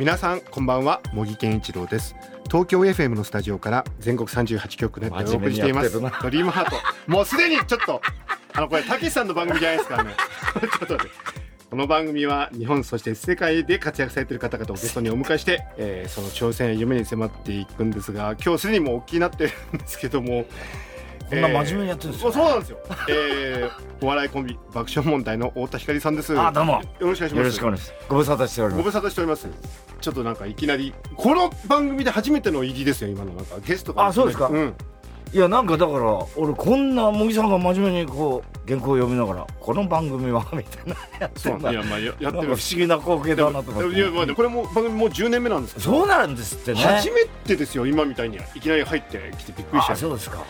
皆さんこんばんは茂木健一郎です。東京 FM のスタジオから全国38局ネットでお送りしています。ドリームハート。もうすでにちょっとあのこれたけしさんの番組じゃないですからね。ちょっとこの番組は日本そして世界で活躍されている方々をゲストにお迎えして、えーその挑戦や夢に迫っていくんですが今日すでにもうおっきになってるんですけどもこんな真面目にやってるんですよそうそうなんですよ、えーお笑いコンビ爆笑問題の太田光さんです。あどうも。よろしくお願いします。よろしくお願いします。ご無沙汰しております。ご無沙汰しております。ちょっとなんかいきなりこの番組で初めての入りですよ今のなんかゲストが。あそうですか？ん、いやなんかだから俺こんな茂木さんが真面目にこう原稿を読みながらこの番組はみたいなやってるないやまあややってる不思議な光景だなと思って。いやまあこれも番組もう10年目なんですけど。そうなんですってね。初めてですよ今みたいに。いきなり入ってきてびっくりしちゃう。あそうですか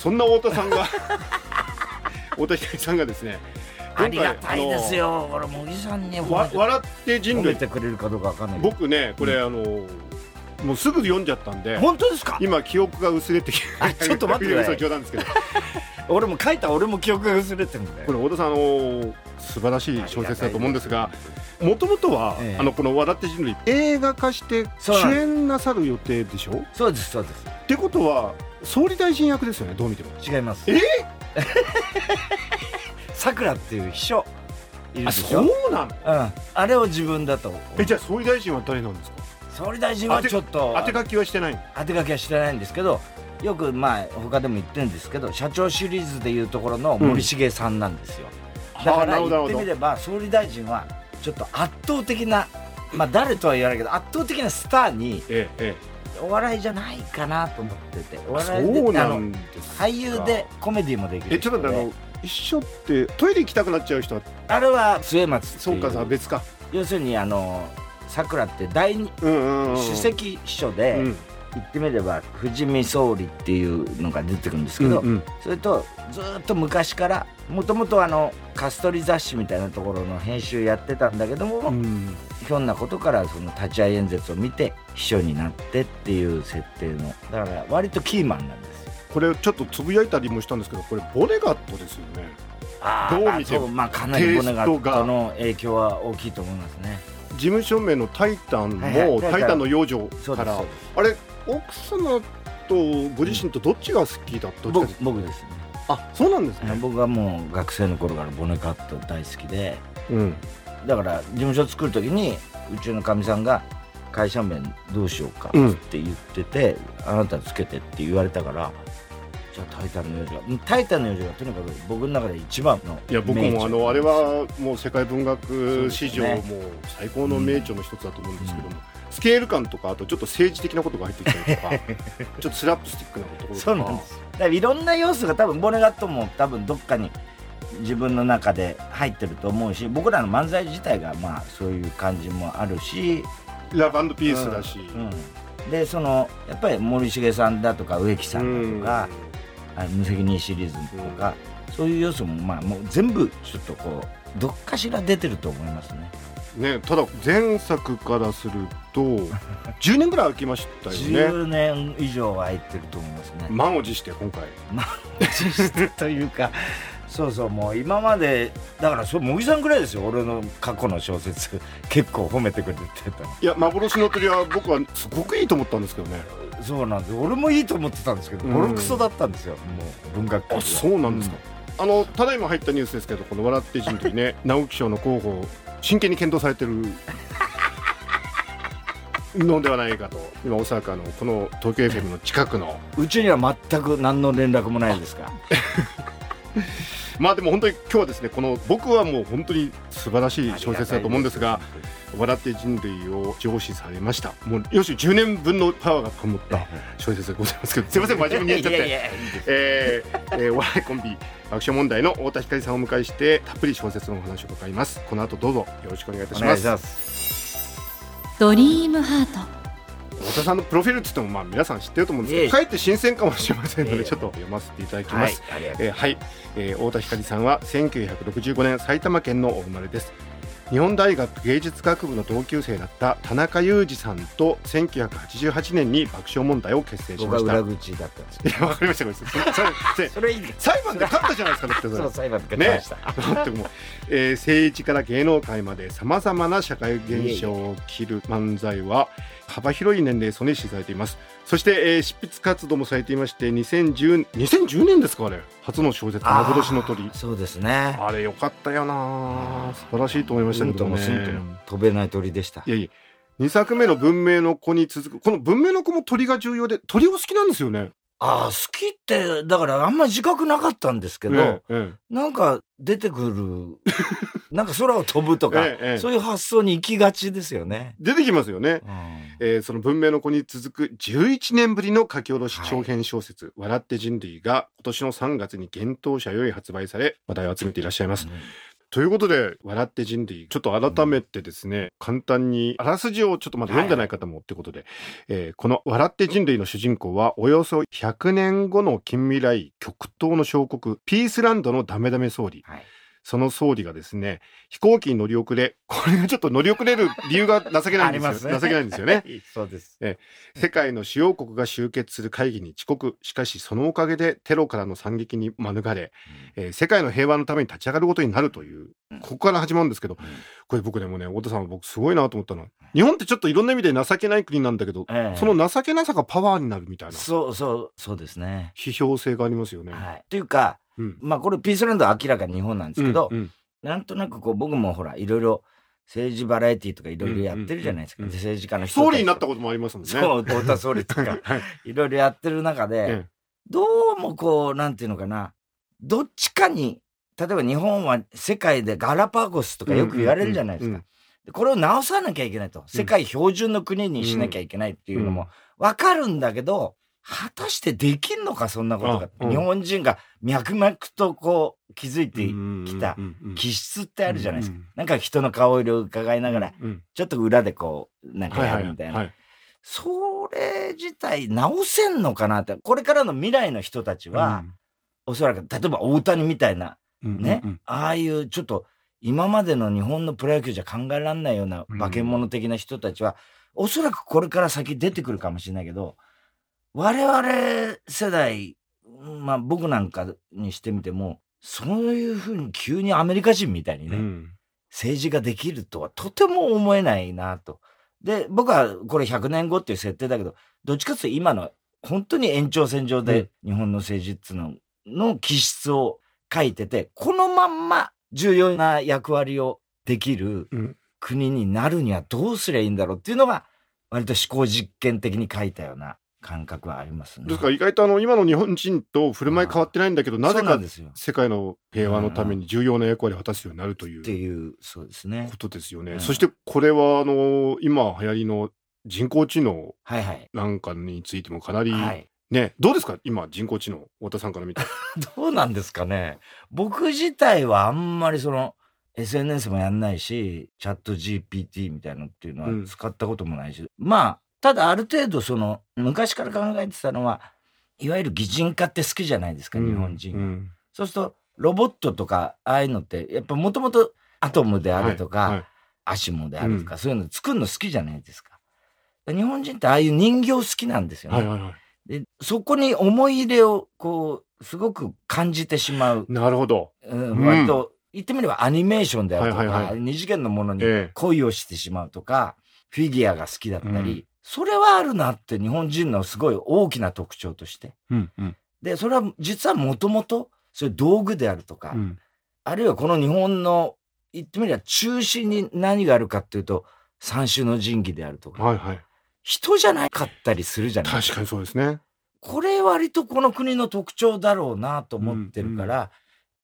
そんな太田さんが 太田光さんがですねありがたいですよ。俺茂木さんにわ笑って人類褒めてくれるかどうかわかんないけど。僕ねこれ、あのもうすぐ読んじゃったんで本当ですか？今記憶が薄れてきてあちょっと待ってください。冗談ですけど俺も書いた俺も記憶が薄れてるんだよこれ太田さんあの素晴らしい小説だと思うんですがもともとは、ええ。あのこの「笑って人類」映画化して主演なさる予定でしょ？そうですそうです。ってことは総理大臣役ですよねどう見ても。違います。え？さくらっていう秘書。いるあでしょ。そうなの？うん。あれを自分だと。えじゃあ総理大臣は誰なんですか？総理大臣はちょっと。当て書きはしてないの？当て書きはしてないんですけどよくまあ他でも言ってるんですけど社長シリーズでいうところの森重さんなんですよ、だはあなから言ってみれば総理大臣はちょっと圧倒的なまあ誰とは言わないけど圧倒的なスターにえええお笑いじゃないかなと思ってておえ笑いでそうなんですか。俳優でコメディもできる。えちょっとあの一緒ってトイレ行きたくなっちゃう人は？あれは末松っていそうかさ別か要するにあのさくらって第二うんうんうん首席秘書で、うん。言ってみれば富見総理っていうのが出てくるんですけど、うんうん。それとずーっと昔からもともとあのカストリ雑誌みたいなところの編集やってたんだけども、うんひょんなことからその立ち会い演説を見て秘書になってっていう設定の。だから割とキーマンなんですよ。これちょっとつぶやいたりもしたんですけどこれボネガットですよね。あどう見ても。そうまあかなりボネガットの影響は大きいと思いますね。事務所名の「タイタン」もタイタンの養女からあれ奥様とご自身とどっちが好きだった？僕僕ですね、あそうなんですね。僕はもう学生の頃からボネガット大好きで。うんだから事務所作る時にうちのかみさんが会社名どうしようかっうん。て言ってて、あなたつけてって言われたからじゃあ「タイタンの幼女」うんタイタンの幼女」がとにかく僕の中で一番のいや僕もあのあれはもう世界文学史上もう最高の名著の一つだと思うんですけども、スケール感とかあとちょっと政治的なことが入ってきたりとか ちょっとスラップスティックなところとか。そうなんですだからいろんな要素が多分ボネガットも多分どっかに自分の中で入ってると思うし僕らの漫才自体がまあそういう感じもあるし。ラブピースだし、うんでそのやっぱり森重さんだとか植木さんだとか、あの無責任シリーズとか、そういう要素もまあもう全部ちょっとこうどっかしら出てると思いますね。ね、ただ前作からすると 10年ぐらい空きましたよね。10年以上は空いてると思いますね。満を持して今回。というかそうそうもう今までだからそう茂木さんぐらいですよ俺の過去の小説。結構褒めてくれてたの。いや幻の鳥は僕はすごくいいと思ったんですけどね。そうなんです俺もいいと思ってたんですけどうん。ボロクソだったんですよもう文学界あそうなんですか、あのただいま入ったニュースですけどこの「笑って人類ね」直木賞の候補真剣に検討されてるのではないかと今大阪のこの東京 FM の近くの。うちには全く何の連絡もないですか まあでも本当に今日はですねこの僕はもう本当に素晴らしい小説だと思うんですが「笑って人類」を上司されました。もうよし10年分のパワーがこもった小説でございますけどすいません真面目に言っちゃって。いやいやいやいいですえーえーお笑いコンビ爆笑問題の太田光さんをお迎えしてたっぷり小説のお話を伺います。この後どうぞよろしくお願いいたします。お願いします。ドリームハート太田さんのプロフィールっつってもまあ皆さん知ってると思うんですけどかえ。って新鮮かもしれませんのでちょっと読ませていただきます。はい、えー、はい、えー、太田光さんは1965年埼玉県のお生まれです。日本大学芸術学部の同級生だった田中裕二さんと1988年に爆笑問題を結成しました。裏口だったんですいやわかりましたそれ裁判で勝ったじゃないですかだって裁判で勝ちました、ね、だってもう、えー、政治から芸能界までさまざまな社会現象を切る漫才は幅広い年齢層に支えています。そして、えー、執筆活動もされていまして2010 2010年ですかあれ。初の小説幻の鳥。そうですね。あれよかったよな。素晴らしいと思いましたけどね飛べない鳥でした。いやいや2作目の文明の子に続くこの文明の子も鳥が重要で鳥を好きなんですよねああ、好きって、だからあんまり自覚なかったんですけど、ええ、なんか出てくる、なんか空を飛ぶとか、え、そういう発想に行きがちですよね。出てきますよね。うん、えー、その文明の子に続く11年ぶりの書き下ろし長編小説、はい、笑って人類が今年の3月に幻冬者より発売され、話題を集めていらっしゃいます。うんということで、笑って人類、ちょっと改めてですね、うん、簡単に、あらすじをちょっとまだ読んでない方もってことで、はい、えー、この笑って人類の主人公は、およそ100年後の近未来極東の小国、ピースランドのダメダメ総理。はいその総理がですね、飛行機に乗り遅れ、これがちょっと乗り遅れる理由が情けないんですよ。ね、情けないんですよね。そうです。え世界の主要国が集結する会議に遅刻。しかしそのおかげでテロからの惨劇に免れ、うん、えー、世界の平和のために立ち上がることになるという、ここから始まるんですけど、うん、これ僕でもね、太田さん僕すごいなと思ったのは、日本ってちょっといろんな意味で情けない国なんだけど、えその情けなさがパワーになるみたいな。そうそう、そうですね。批評性がありますよね。はい。というか、うん、まあこれピースランドは明らかに日本なんですけど、うんうん。なんとなくこう僕もほらいろいろ政治バラエティーとかいろいろやってるじゃないですか、政治家の人総理になったこともありますもんね。そう太田総理とか い。ろいろやってる中で、どうもこうなんていうのかな。どっちかに例えば日本は世界でガラパゴスとかよく言われるじゃないですか。これを直さなきゃいけないと。世界標準の国にしなきゃいけないっていうのもわかるんだけど、果たしてできんのか、そんなことが。日本人が脈々とこう気づいてきた気質ってあるじゃないですか。なんか人の顔色を伺いながら、ちょっと裏でこう、なんかやるみたいな。それ自体直せんのかなって。これからの未来の人たちは、おそらく、例えば大谷みたいな、ね、ああいうちょっと今までの日本のプロ野球じゃ考えられないような化け物的な人たちは、おそらくこれから先出てくるかもしれないけど、我々世代、まあ僕なんかにしてみても、そういうふうに急にアメリカ人みたいにね、うん、政治ができるとはとても思えないなと。で、僕はこれ100年後っていう設定だけど、どっちかっていうと今の本当に延長線上で日本の政治っていうのの気質を書いてて、このまんま重要な役割をできる国になるにはどうすりゃいいんだろうっていうのが、割と思考実験的に書いたような感覚はありますね。ですから意外とあの今の日本人と振る舞い変わってないんだけど、なぜか世界の平和のために重要な役割を果たすようになるという。っていう、そうですね。ことですよね。そしてこれはあの今流行りの人工知能なんかについてもかなり、はいね、どうですか？今人工知能太田さんから見て どうなんですかね？僕自体はあんまりその SNS もやんないしチャット GPT みたいなのっていうのは使ったこともないし、うん、まあただある程度その昔から考えてたのはいわゆる擬人化って好きじゃないですか、日本人、うん、そうするとロボットとかああいうのってやっぱもともとアトムであるとか、はいはい、アシモであるとか、うん、そういうの作るの好きじゃないですか。日本人ってああいう人形好きなんですよね、はいはいはい、でそこに思い入れをこうすごく感じてしまう。なるほど、うん、割と、言ってみればアニメーションであるとか、はいはいはい、二次元のものに恋をしてしまうとか、えフィギュアが好きだったり、それはあるなって日本人のすごい大きな特徴として。うんうん、で、それは実はもともと、そういう道具であるとか、うん、あるいはこの日本の、言ってみれば中心に何があるかっていうと、三種の神器であるとか、はいはい、人じゃなかったりするじゃないですか。確かにそうですね。これ割とこの国の特徴だろうなと思ってるから、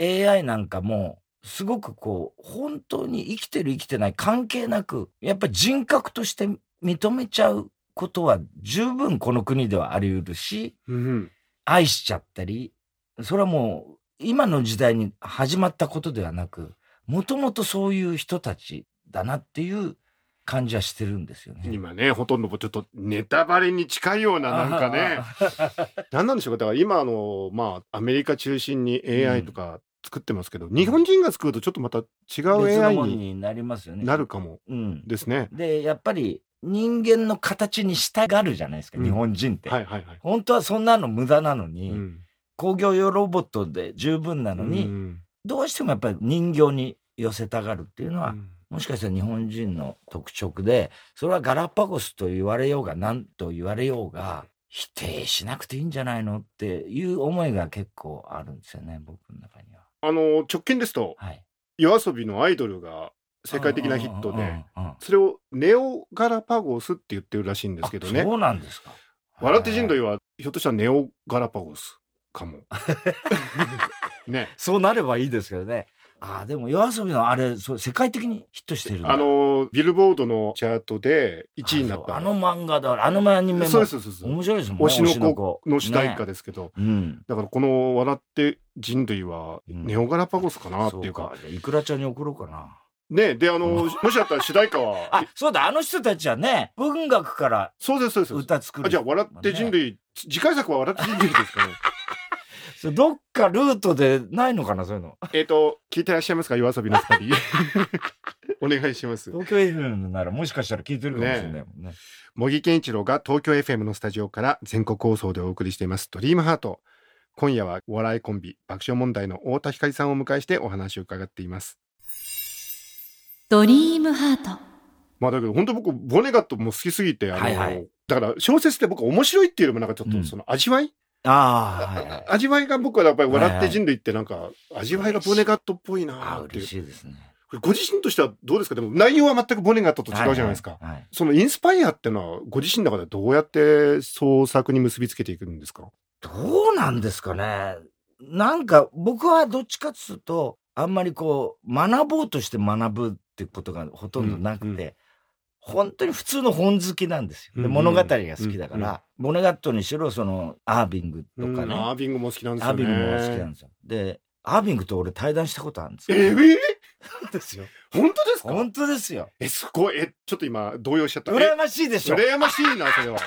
うんうん、AI なんかも、すごくこう、本当に生きてる生きてない関係なく、やっぱ人格として認めちゃうことは十分この国ではあり得るし、うん、愛しちゃったり、それはもう今の時代に始まったことではなく、もともとそういう人たちだなっていう感じはしてるんですよね。今ね、ほとんどちょっとネタバレに近いようななんかね、何なんでしょうか。だから今あの、まあ、アメリカ中心に AI とか作ってますけど、日本人が作るとちょっとまた違う AI にになりますよね。なるかもうん。ですね。で、やっぱり人間の形に従うじゃないですか、うん日本人って。はいはいはい。本当はそんなの無駄なのに、うん工業用ロボットで十分なのに、うんどうしてもやっぱり人形に寄せたがるっていうのは、うんもしかしたら日本人の特色で、それはガラパゴスと言われようが何と言われようが、否定しなくていいんじゃないのっていう思いが結構あるんですよね、僕の中には。あの、直近ですと、はい。夜遊びのアイドルが世界的なヒットで、うんうんうんうんそれをネオガラパゴスって言ってるらしいんですけどね。あそうなんですか。笑って人類はひょっとしたらネオガラパゴスかも。ね。そうなればいいですけどね。ああ、でも夜遊びのあれ、そう世界的にヒットしてるあの、ビルボードのチャートで1位になった。あの漫画だ、あのアニメもそうですそうです。面白いですもんね。推しの子の主題歌ねですけど、うん。だからこの笑って人類はうんネオガラパゴスかなっていうか。そじゃあいくらちゃんに送ろうかな。ね。で、あの、もしだったら主題歌は、あ、そうだ、あの人たちはね、文学からそうですそうです。歌作る。あじゃあ笑って人類、次回作は笑って人類ですかね。どっかルートでないのかな、そういうの。えっと、聞いてらっしゃいますか？夜遊びの二人。お願いします。東京 FM ならもしかしたら聞いてるかもしれないもんね。茂木健一郎が東京 FM のスタジオから全国放送でお送りしています「ドリームハート今夜はお笑いコンビ爆笑問題の太田光さんをお迎えしてお話を伺っていますドリームハート。まあだけど本当僕ボネガットも好きすぎてあの、はいはい。だから小説って僕面白いっていうよりもなんかちょっうん。とその味わい、ああ、はいはい。味わいが僕はやっぱり笑って人類ってなんか味わいがボネガットっぽいなあっていう。嬉しいですね。ご自身としてはどうですか？でも内容は全くボネガットと違うじゃないですか、はいはい。はい。そのインスパイアってのはご自身の中でどうやって創作に結びつけていくんですか？どうなんですかね。なんか僕はどっちかっつうと、あんまりこう、学ぼうとして学ぶってことがほとんどなくて、本当に普通の本好きなんですよ。で物語が好きだから、うんうんボネガットにしろ、その、アービングとかね。うんアービングも好きなんですアーよね。ビングも好きなんですよ。で、アービングと俺対談したことあるんですよ。えー、ですよ。本当ですか？本当ですよ。え、すごい。え、ちょっと今、動揺しちゃった。羨ましいでしょ。え羨ましいな、それは。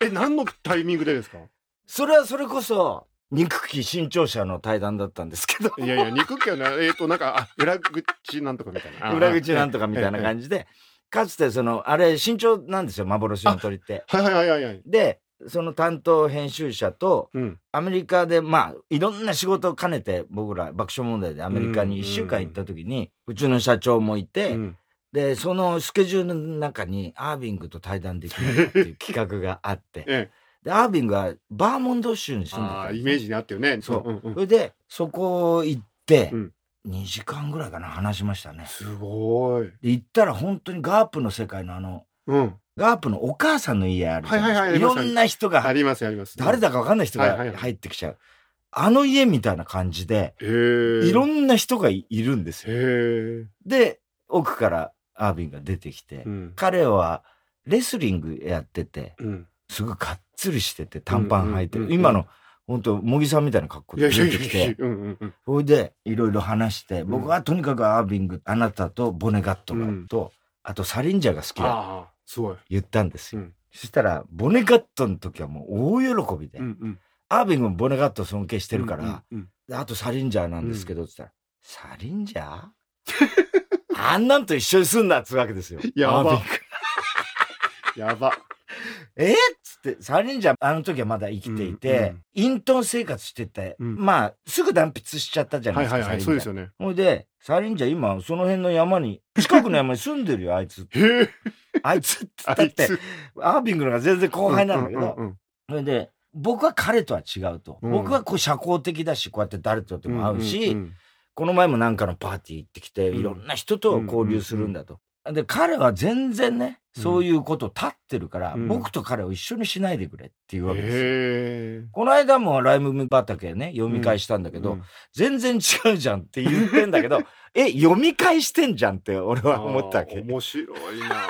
え、何のタイミングでですか？それはそれこそ、憎き新潮社の対談だったんですけど、いやいや、肉気はね、えっ、と、なんか、あ、裏口なんとかみたいな。裏口なんとかみたいなじ。感じで、かつてその、あれ、身長なんですよ、幻の鳥って。はいはいはいはいはい。で、その担当編集者と、うん。アメリカで、まあ、いろんな仕事を兼ねて、僕ら爆笑問題でアメリカに1週間行った時に、うちの社長もいて、うんで、そのスケジュールの中に、アービングと対談できるっていう企画があって、ええ。で、アービングはバーモント州に住んでたイメージにあったよね。そう。んうんそれで、そこ行ってうん、2時間ぐらいかな、話しましたね。すごい。で行ったら本当にガープの世界のあの、うん。ガープのお母さんの家ある。はいはいはいいろんな人がありますあります。誰だかわかんない人がはいはいはい入ってきちゃう。あの家みたいな感じで。いろなんな人がいいるんですよ。で、奥からアービンが出てきて、うん。彼はレスリングやってて、うん。すごいがっつりしてて短パン履いてる。今の、本当茂木さんみたいな格好で出てきて。それでいろいろ話して、僕はとにかくアービング、あなたとボネガットがうんと、あとサリンジャーが好きだああ、すごい。言ったんですよ。うんそしたら、ボネガットの時はもう大喜びで。アービングもボネガット尊敬してるから、あとサリンジャーなんですけど、つったら、サリンジャー？あんなんと一緒にすんなっつうわけですよ。やばやば。えっつって、サリンジャーあの時はまだ生きていて、隠遁生活してて、うんまあ、すぐ断筆しちゃったじゃなですか。はいいはいはい。そうですよね。ほいで、サリンジャー今、その辺の山に、近くの山に住んでるよ、あいつ。へえ。あいつってあだって、いつアービングの方が全然後輩なんだけど、それで、僕は彼とは違うと。うん僕はこう社交的だし、こうやって誰とでも会うし、この前もなんかのパーティー行ってきて、うんいろんな人と交流するんだと。で、彼は全然ね、そういうことを立ってるから、うん。僕と彼を一緒にしないでくれっていうわけです。よ。この間もライム畑ね、読み返したんだけど、うん。全然違うじゃんって言ってんだけど、え、読み返してんじゃんって俺は思ったわけ。面白いな。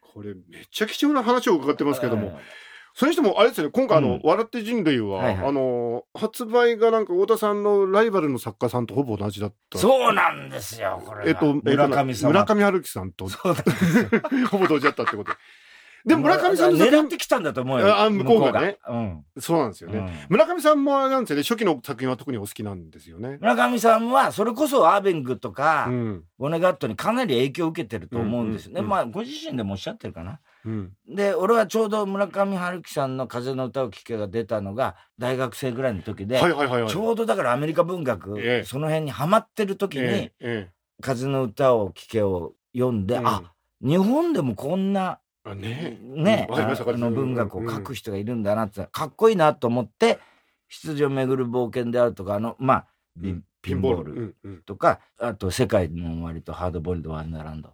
これめっちゃ貴重な話を伺ってますけども、それにしてもあれですよね今回あの、うん笑って人類は、はいはいあの発売がなんか太田さんのライバルの作家さんとほぼ同じだったそうなんですよ、これが。えっと、村上様。村上春樹さんとそうなんですよ。ほぼ同時だったってことで。でも村上さんの作品狙ってきたんだと思うよ。あ向こうがね向こうがうん。そうなんですよね。うん村上さんもあれなんですよね、初期の作品は特にお好きなんですよね。村上さんは、それこそアーベングとか、うん。ボネガットにかなり影響を受けてると思うんですよね。うんうんうんまあ、ご自身でもおっしゃってるかな。うん。で、俺はちょうど村上春樹さんの風の歌を聴けが出たのが、大学生ぐらいの時で、はいはいはいはい。ちょうどだからアメリカ文学、ええ。その辺にハマってる時に、えええ風の歌を聴けを読んで、えうん。あ、日本でもこんな、あね。ね、うん。あの文学を書く人がいるんだなって、かっこいいなと思って、羊をめぐる冒険であるとか、あの、まあ、ピンボール。とか、あと、世界の終わりとハードボイルド・ワンダーランド。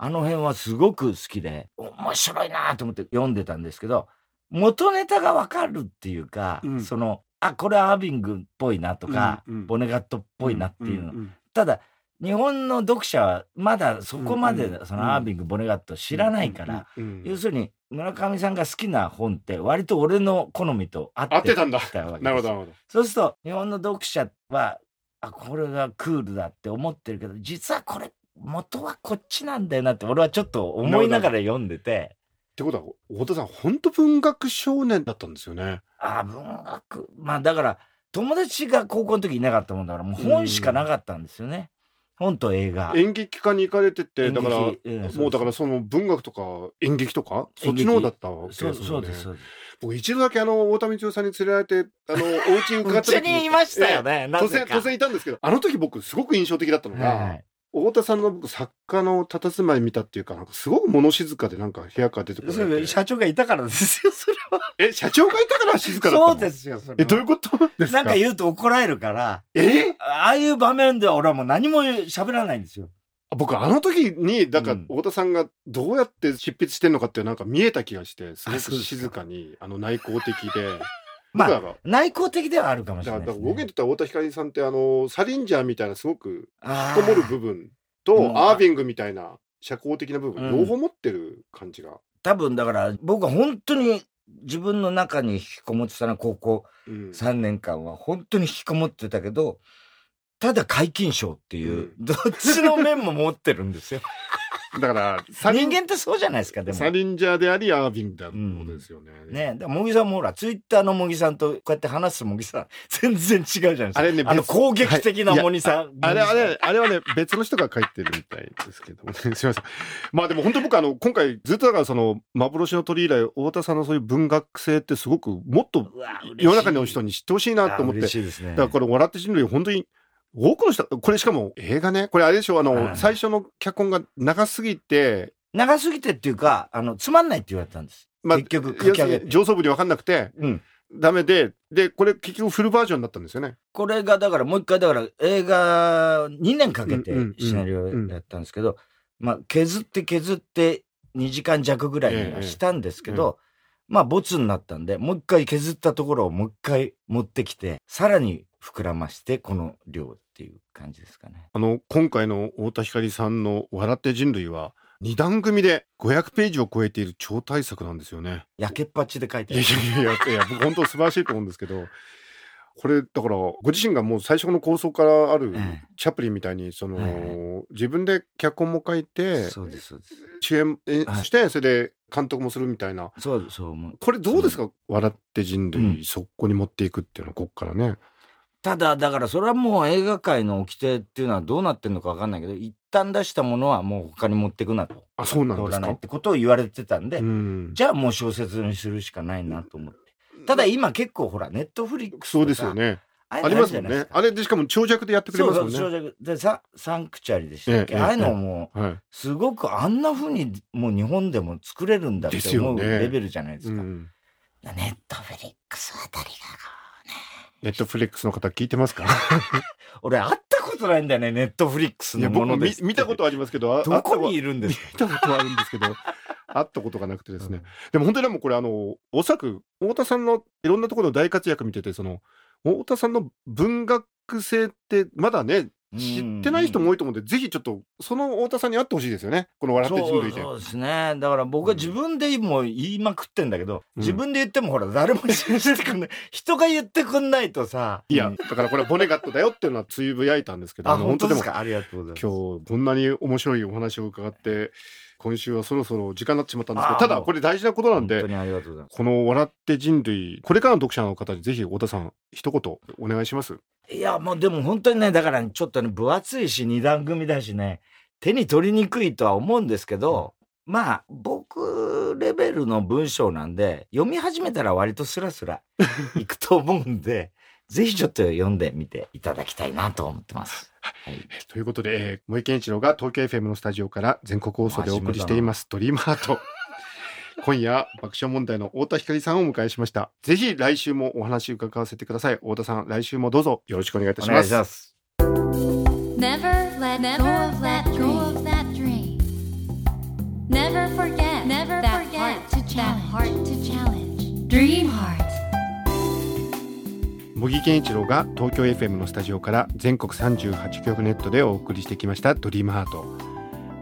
あの辺はすごく好きで、面白いなと思って読んでたんですけど、元ネタがわかるっていうか、うん。その、あ、これアービングっぽいなとか、うんうん。ボネガットっぽいなっていうの。んんただ、日本の読者はまだそこまうんでそのアービング、ボネガット知らないから、うんうん要するに村上さんが好きな本って割と俺の好みと合ってたんだ。なるほどなるほど。そうすると日本の読者はあこれがクールだって思ってるけど実はこれ元はこっちなんだよなって俺はちょっと思いながら読んでて。ってことは太田さん本当文学少年だったんですよね。あ文学。まあだから友達が高校の時いなかったもんだからもう本しかなかったんですよね、本と映画。演劇科に行かれててだからうんもうだからその文学とか演劇とかそっちの方だったわけですよね。そうですそうです。僕一度だけあの太田光代さんに連れられてあの お家に伺ったうち時にいましたよね、な突然突然いたんですけどあの時僕すごく印象的だったのが、はい太田さんの僕作家の佇まい見たっていうかなんかすごく物静かでなんか部屋から出てくる社長がいたからですよ、それは。え社長がいたから静かだったの？そうですよ、それは。えどういうことですか？なんか言うと怒られるから、え？ああいう場面では俺はもう何も喋らないんですよ。僕あの時にだからうん。太田さんがどうやって執筆してんのかってなんか見えた気がしてすごく静かにあの内向的でまあ内向的ではあるかもしれないね。だから僕にとっては太田光さんってあのサリンジャーみたいなすごくあこもる部分とうん。アービングみたいな社交的な部分うん。両方持ってる感じが、多分だから僕は本当に自分の中に引きこもってたな、高校うん。3年間は本当に引きこもってたけど、ただ皆勤賞っていう、どっちの面も持ってるんですよ。だからサリン人間ってそうじゃないですか、でも。サリンジャーでありアービングだってことですよね、ねだから茂木さんもほら、ツイッターの茂木さんとこうやって話す茂木さん、全然違うじゃないですか。あれねあの別攻撃的な茂木さん。あれあれあれはね別の人が書いてるみたいですけどもね すみませんまあでも本当僕あの今回ずっとだからその幻の鳥以来太田さんのそういう文学性ってすごくもっと世の中の人に知ってほしいなと思って嬉しいですね。だからこれ「笑って人類」本当に多くの人これしかも映画ねこれあれでしょあの、はい最初の脚本が長すぎて長すぎてっていうか、あの、つまんないって言われたんです。まあ結局書き上げ上層部に分かんなくてうん。ダメででこれ結局フルバージョンになったんですよね。これがだからもう一回だから映画2年かけてシナリオをやったんですけど、まあ削って削って2時間弱ぐらいにはしたんですけど、まあボツになったんで、もう一回削ったところをもう一回持ってきて、さらに膨らましてこの量っていう感じですかね。あの今回の太田光さんの「笑って人類」は2段組で500ページを超えている超大作なんですよね。焼けっぱちで書いていやいやいやいや僕本当素晴らしいと思うんですけどこれだからご自身がもう最初の構想からあるええチャップリンみたいにその、え自分で脚本も書いてそうです、そうです。主演してそれで監督もするみたいなそうです、そう。これどうですか「笑って人類」うんそこに持っていくっていうのはこっからね。ただ、だからそれはもう映画界の掟っていうのはどうなってんのかわかんないけど、一旦出したものはもう他に持ってくなと。あそうなん通ですか？らないってことを言われてたんで、うんじゃあもう小説にするしかないなと思って。ただ今結構ほら、ネットフリックスそうですよ。ね。あありますもんね。あれでしかも長尺でやってくれますもんね。長尺でさ、サンクチュアリでしたっけ、ええああいうのも、はい。すごくあんな風にもう日本でも作れるんだって思うレベルじゃないですか。うん。ネットフリックスあたりが、ネットフリックスの方聞いてますか？俺会ったことないんだよね、ネットフリックスのもので。見たことありますけどあどこに会いるんですか？ったことはあるんですけど会ったことがなくてですね、でも本当にでもこれあのおそらく太田さんのいろんなところの大活躍見ててその太田さんの文学性ってまだね知ってない人も多いと思うんで、ぜひちょっと、その太田さんに会ってほしいですよね。この笑って人類で。そうですね。だから僕は自分でも言いまくってんだけど、うん、自分で言ってもほら、誰も信じてくんない。人が言ってくんないとさ。いや、だからこれボネガットだよっていうのはつぶやいたんですけど、あの本当ですか？ありがとうございます。今日、こんなに面白いお話を伺って、今週はそろそろ時間になってしまったんですけど、ただこれ大事なことなんで、この笑って人類、これからの読者の方にぜひ太田さん、一言お願いします？いや、もうでも本当にね、だからちょっとね、分厚いし、二段組だしね、手に取りにくいとは思うんですけど、うん、まあ、僕レベルの文章なんで、読み始めたら割とスラスラ いくと思うんで、ぜひちょっと読んでみていただきたいなと思ってます。はい、ということで、えー、森健一郎が東京 FM のスタジオから全国放送でお送りしています「ドリームハート」。今夜爆笑問題の太田光さんをお迎えしました。ぜひ来週もお話伺わせてください。太田さん来週もどうぞ。よろしくお願いいたします茂木健一郎が東京 FM のスタジオから全国38局ネットでお送りしてきました「ドリームハート。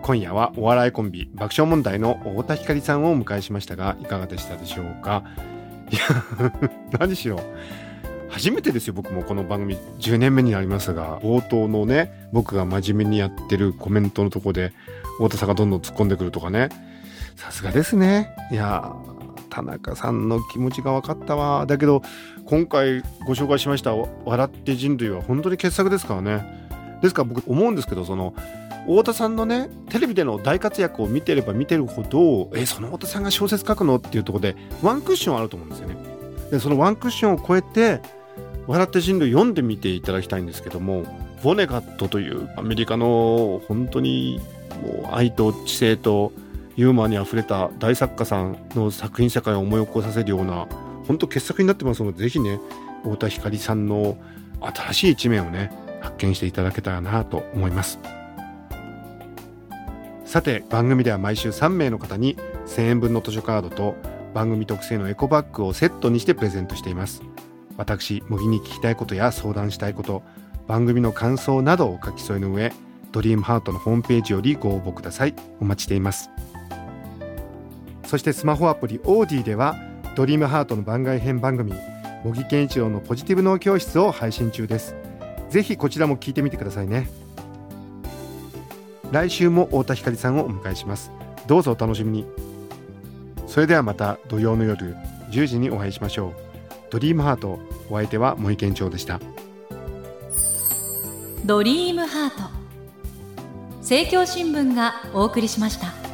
今夜はお笑いコンビ爆笑問題の太田光さんをお迎えしましたがいかがでしたでしょうか？い や何しろ初めてですよ僕もこの番組10年目になりますが冒頭のね僕が真面目にやってるコメントのとこで太田さんがどんどん突っ込んでくるとかね。さすがですね。いや田中さんの気持ちが分かったわだけど今回ご紹介しました「笑って人類」は本当に傑作ですからね。ですから僕思うんですけどその太田さんのねテレビでの大活躍を見てれば見てるほどえその太田さんが小説書くのっていうところでワンクッションあると思うんですよね。でそのワンクッションを超えて「笑って人類」読んでみていただきたいんですけどもボネガットというアメリカの本当にもう愛と知性とユーモアにあふれた大作家さんの作品世界を思い起こさせるような本当傑作になってますのでぜひね太田光さんの新しい一面をね発見していただけたらなと思います。さて番組では毎週3名の方に1000円分の図書カードと番組特製のエコバッグをセットにしてプレゼントしています。私模擬に聞きたいことや相談したいこと番組の感想などを書き添えの上ドリームハートのホームページよりご応募ください。お待ちしています。そしてスマホアプリオーディではドリームハートの番外編番組茂木健一郎のポジティブ脳教室を配信中です。ぜひこちらも聞いてみてくださいね。来週も太田光さんをお迎えします。どうぞお楽しみに。それではまた土曜の夜10時にお会いしましょう。ドリームハートお相手は森健長でした。ドリームハート。政教新聞がお送りしました。